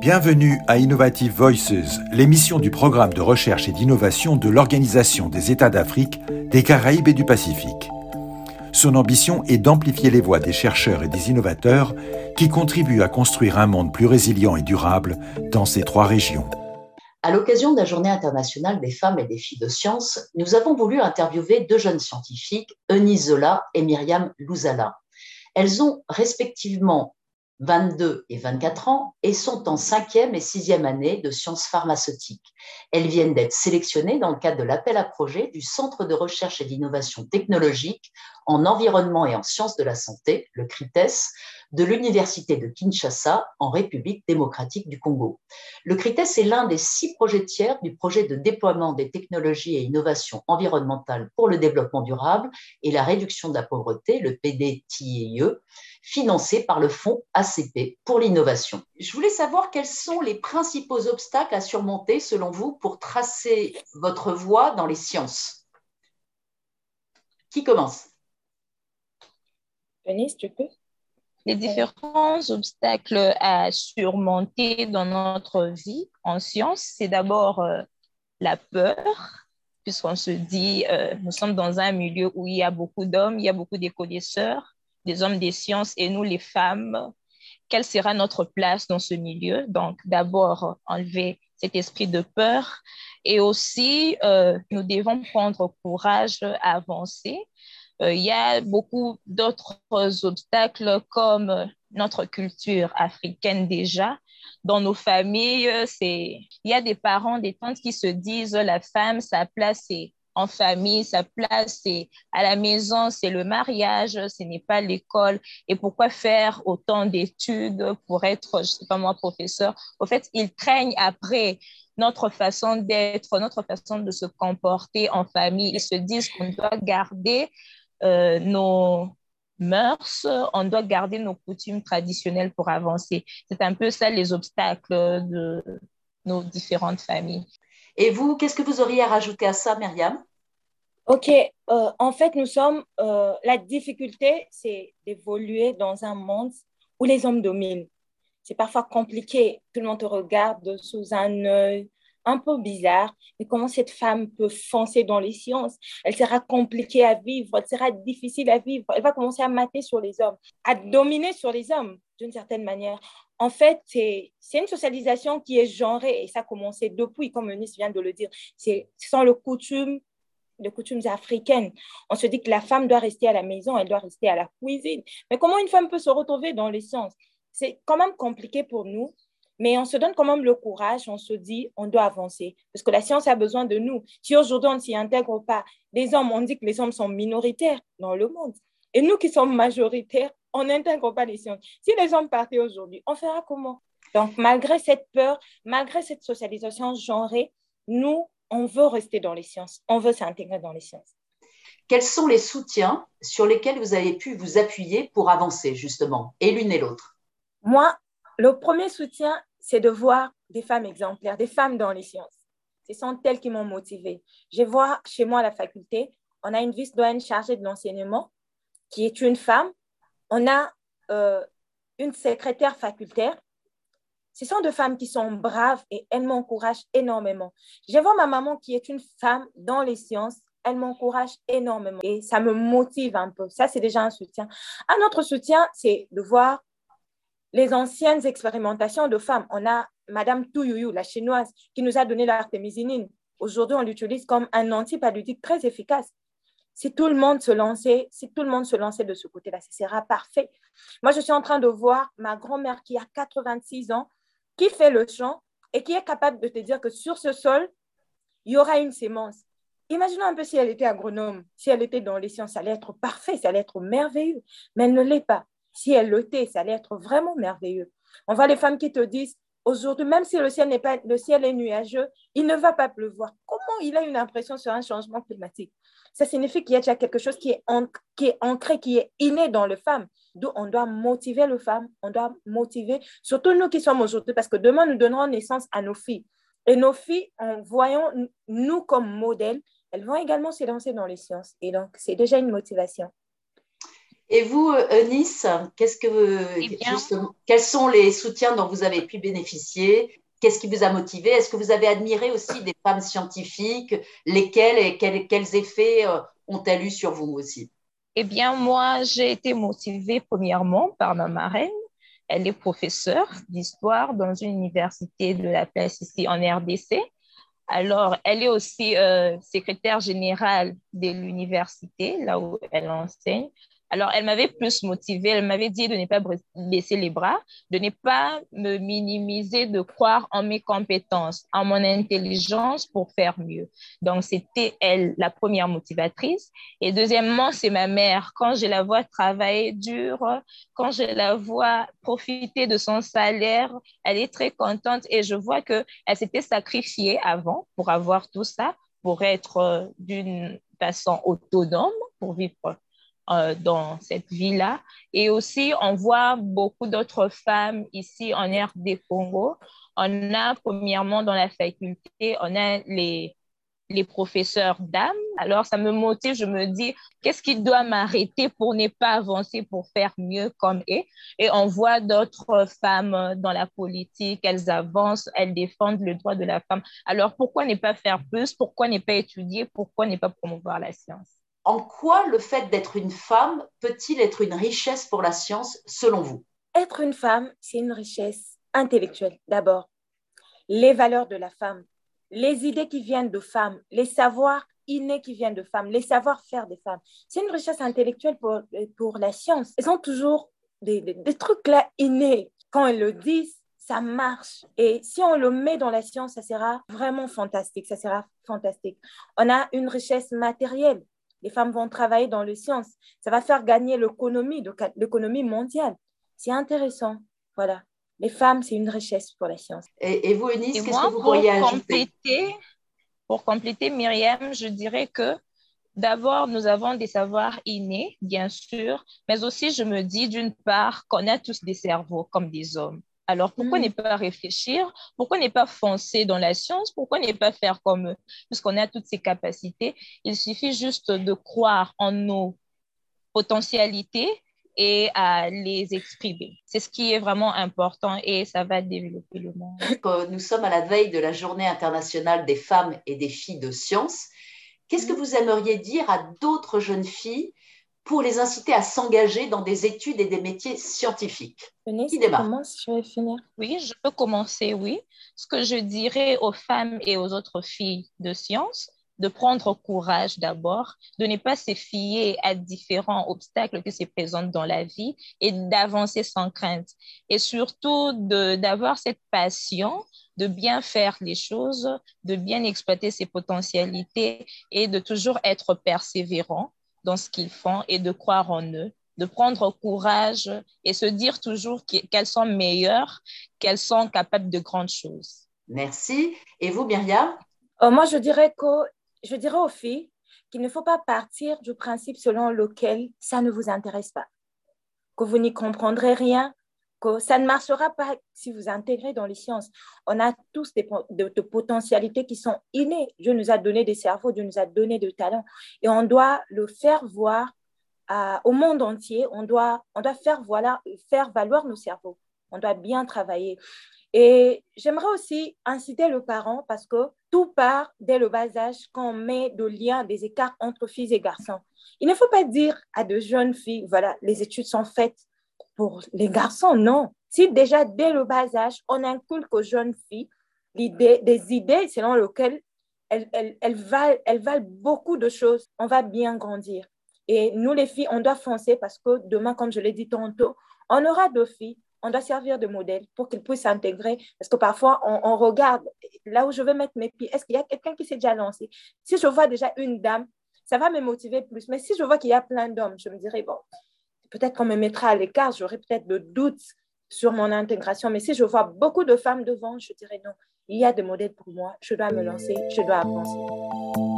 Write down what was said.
Bienvenue à Innovative Voices, l'émission du programme de recherche et d'innovation de l'Organisation des États d'Afrique, des Caraïbes et du Pacifique. Son ambition est d'amplifier les voix des chercheurs et des innovateurs qui contribuent à construire un monde plus résilient et durable dans ces trois régions. À l'occasion de la Journée internationale des femmes et des filles de sciences, nous avons voulu interviewer deux jeunes scientifiques, Eunice Zola et Myriam Louzala. Elles ont respectivement 22 et 24 ans et sont en cinquième et sixième année de sciences pharmaceutiques. Elles viennent d'être sélectionnées dans le cadre de l'appel à projet du Centre de recherche et d'innovation technologique en environnement et en sciences de la santé, le CRITES, de l'Université de Kinshasa en République démocratique du Congo. Le CRITES est l'un des six projets tiers du projet de déploiement des technologies et innovations environnementales pour le développement durable et la réduction de la pauvreté, le PDTIE, financé par le fonds ACP pour l'innovation. Je voulais savoir quels sont les principaux obstacles à surmonter selon vous pour tracer votre voie dans les sciences. Qui commence? Denise, tu peux? Les différents obstacles à surmonter dans notre vie en sciences, c'est d'abord euh, la peur, puisqu'on se dit, euh, nous sommes dans un milieu où il y a beaucoup d'hommes, il y a beaucoup de connaisseurs, des hommes des sciences, et nous, les femmes, quelle sera notre place dans ce milieu? Donc, d'abord, enlever cet esprit de peur, et aussi, euh, nous devons prendre courage à avancer il y a beaucoup d'autres obstacles comme notre culture africaine déjà. Dans nos familles, c'est il y a des parents, des tantes qui se disent la femme, sa place est en famille, sa place c'est à la maison, c'est le mariage, ce n'est pas l'école. Et pourquoi faire autant d'études pour être, je sais pas moi, professeur? Au fait, ils craignent après notre façon d'être, notre façon de se comporter en famille. Ils se disent qu'on doit garder euh, nos mœurs, on doit garder nos coutumes traditionnelles pour avancer. C'est un peu ça les obstacles de nos différentes familles. Et vous, qu'est-ce que vous auriez à rajouter à ça, Myriam? Ok, euh, en fait, nous sommes, euh, la difficulté, c'est d'évoluer dans un monde où les hommes dominent. C'est parfois compliqué, tout le monde te regarde sous un œil un peu bizarre, mais comment cette femme peut foncer dans les sciences? Elle sera compliquée à vivre, elle sera difficile à vivre, elle va commencer à mater sur les hommes, à dominer sur les hommes d'une certaine manière. En fait, c'est une socialisation qui est genrée et ça a commencé depuis, comme Eunice vient de le dire. Ce sont les coutumes les coutumes africaines. On se dit que la femme doit rester à la maison, elle doit rester à la cuisine. Mais comment une femme peut se retrouver dans les sciences? C'est quand même compliqué pour nous mais on se donne quand même le courage, on se dit, on doit avancer, parce que la science a besoin de nous. Si aujourd'hui on ne s'y intègre pas, les hommes, on dit que les hommes sont minoritaires dans le monde. Et nous qui sommes majoritaires, on n'intègre pas les sciences. Si les hommes partaient aujourd'hui, on fera comment? Donc, malgré cette peur, malgré cette socialisation genrée, nous, on veut rester dans les sciences, on veut s'intégrer dans les sciences. Quels sont les soutiens sur lesquels vous avez pu vous appuyer pour avancer, justement, et l'une et l'autre? Moi, le premier soutien, c'est de voir des femmes exemplaires, des femmes dans les sciences. Ce sont elles qui m'ont motivée. Je vois chez moi à la faculté, on a une vice-doyenne chargée de l'enseignement qui est une femme. On a euh, une secrétaire facultaire. Ce sont deux femmes qui sont braves et elles m'encouragent énormément. Je vois ma maman qui est une femme dans les sciences. Elle m'encourage énormément et ça me motive un peu. Ça, c'est déjà un soutien. Un autre soutien, c'est de voir les anciennes expérimentations de femmes. On a Madame Touyou, la chinoise, qui nous a donné l'artémisinine. Aujourd'hui, on l'utilise comme un antipaludique très efficace. Si tout le monde se lançait, si tout le monde se lançait de ce côté-là, ce sera parfait. Moi, je suis en train de voir ma grand-mère qui a 86 ans, qui fait le champ et qui est capable de te dire que sur ce sol, il y aura une sémence. Imaginons un peu si elle était agronome, si elle était dans les sciences, ça allait être parfait, ça allait être merveilleux, mais elle ne l'est pas. Si elle l'était, ça allait être vraiment merveilleux. On voit les femmes qui te disent, aujourd'hui, même si le ciel, n'est pas, le ciel est nuageux, il ne va pas pleuvoir. Comment il a une impression sur un changement climatique? Ça signifie qu'il y a déjà quelque chose qui est, qui est ancré, qui est inné dans les femmes. D'où on doit motiver les femmes, on doit motiver, surtout nous qui sommes aujourd'hui, parce que demain, nous donnerons naissance à nos filles. Et nos filles, en voyant nous comme modèle, elles vont également s'élancer dans les sciences. Et donc, c'est déjà une motivation. Et vous, Eunice, qu'est-ce que, eh quels sont les soutiens dont vous avez pu bénéficier? Qu'est-ce qui vous a motivé? Est-ce que vous avez admiré aussi des femmes scientifiques? Lesquelles et quels, quels effets euh, ont-elles eu sur vous aussi? Eh bien, moi, j'ai été motivée premièrement par ma marraine. Elle est professeure d'histoire dans une université de la place ici en RDC. Alors, elle est aussi euh, secrétaire générale de l'université, là où elle enseigne. Alors, elle m'avait plus motivée, elle m'avait dit de ne pas baisser les bras, de ne pas me minimiser, de croire en mes compétences, en mon intelligence pour faire mieux. Donc, c'était elle la première motivatrice. Et deuxièmement, c'est ma mère. Quand je la vois travailler dur, quand je la vois profiter de son salaire, elle est très contente et je vois qu'elle s'était sacrifiée avant pour avoir tout ça, pour être euh, d'une façon autonome, pour vivre euh, dans cette vie-là. Et aussi, on voit beaucoup d'autres femmes ici en RD Congo. On a, premièrement, dans la faculté, on a les, les professeurs d'âme. Alors, ça me motive, je me dis, qu'est-ce qui doit m'arrêter pour ne pas avancer, pour faire mieux comme eux? Et on voit d'autres femmes dans la politique, elles avancent, elles défendent le droit de la femme. Alors, pourquoi ne pas faire plus? Pourquoi ne pas étudier? Pourquoi ne pas promouvoir la science? En quoi le fait d'être une femme peut-il être une richesse pour la science selon vous? Être une femme, c'est une richesse intellectuelle d'abord. Les valeurs de la femme, les idées qui viennent de femmes, les savoirs innés qui viennent de femmes, les savoir-faire des femmes. C'est une richesse intellectuelle pour, la science. Elles ont toujours des, des trucs là innés. Quand elles le disent, ça marche. Et si on le met dans la science, ça sera vraiment fantastique. Ça sera fantastique. On a une richesse matérielle les femmes vont travailler dans les sciences. Ça va faire gagner l'économie, l'économie mondiale. C'est intéressant. Voilà. Les femmes, c'est une richesse pour la science. Et, vous, Eunice, qu'est-ce que vous pourriez compléter, Pour compléter, Myriam, je dirais que d'abord, nous avons des savoirs innés, bien sûr, mais aussi, je me dis, d'une part, qu'on a tous des cerveaux comme des hommes. Alors, pourquoi mm. ne pas réfléchir? Pourquoi ne pas foncer dans la science? Pourquoi ne pas faire comme eux? Puisqu'on a toutes ces capacités, il suffit juste de croire en nos potentialités et à les exprimer. C'est ce qui est vraiment important et ça va développer le monde. Nous sommes à la veille de la Journée internationale des femmes et des filles de science. Qu'est-ce que mm. vous aimeriez dire à d'autres jeunes filles pour les inciter à s'engager dans des études et des métiers scientifiques. Qui démarre je vais finir? Oui, je peux commencer, oui. Ce que je dirais aux femmes et aux autres filles de sciences, de prendre courage d'abord, de ne pas se fier à différents obstacles qui se présentent dans la vie et d'avancer sans crainte. Et surtout d'avoir cette passion de bien faire les choses, de bien exploiter ses potentialités et de toujours être persévérant dans ce qu'ils font et de croire en eux, de prendre courage et se dire toujours qu'elles sont meilleures, qu'elles sont capables de grandes choses. Merci. Et vous, Myriam? Euh, Moi, je dirais, que, je dirais aux filles qu'il ne faut pas partir du principe selon lequel ça ne vous intéresse pas, que vous n'y comprendrez rien, ça ne marchera pas si vous intégrez dans les sciences. On a tous des, de, potentialités qui sont innées. Dieu nous a donné des cerveaux, Dieu nous a donné des talents. Et on doit le faire voir au monde entier. On doit, on doit faire, voilà, faire valoir nos cerveaux. On doit bien travailler. Et j'aimerais aussi inciter le parent parce que tout part dès le bas âge quand on met de liens, des écarts entre filles et garçons. Il ne faut pas dire à de jeunes filles, voilà, les études sont faites, pour les garçons, non. Si déjà dès le bas âge, on inculque aux jeunes filles des idées selon lesquelles elles, valent, beaucoup de choses, on va bien grandir. Et nous, les filles, on doit foncer parce que demain, comme je l'ai dit tantôt, on aura deux filles. On doit servir de modèle pour qu'elles puissent s'intégrer. Parce que parfois, on, on, regarde là où je vais mettre mes pieds. Est-ce qu'il y a quelqu'un qui s'est déjà lancé? Si je vois déjà une dame, ça va me motiver plus. Mais si je vois qu'il y a plein d'hommes, je me dirais, bon, peut-être qu'on me mettra à l'écart, j'aurai peut-être de doutes sur mon intégration. Mais si je vois beaucoup de femmes devant, je dirais non, il y a des modèles pour moi, je dois me lancer, je dois avancer.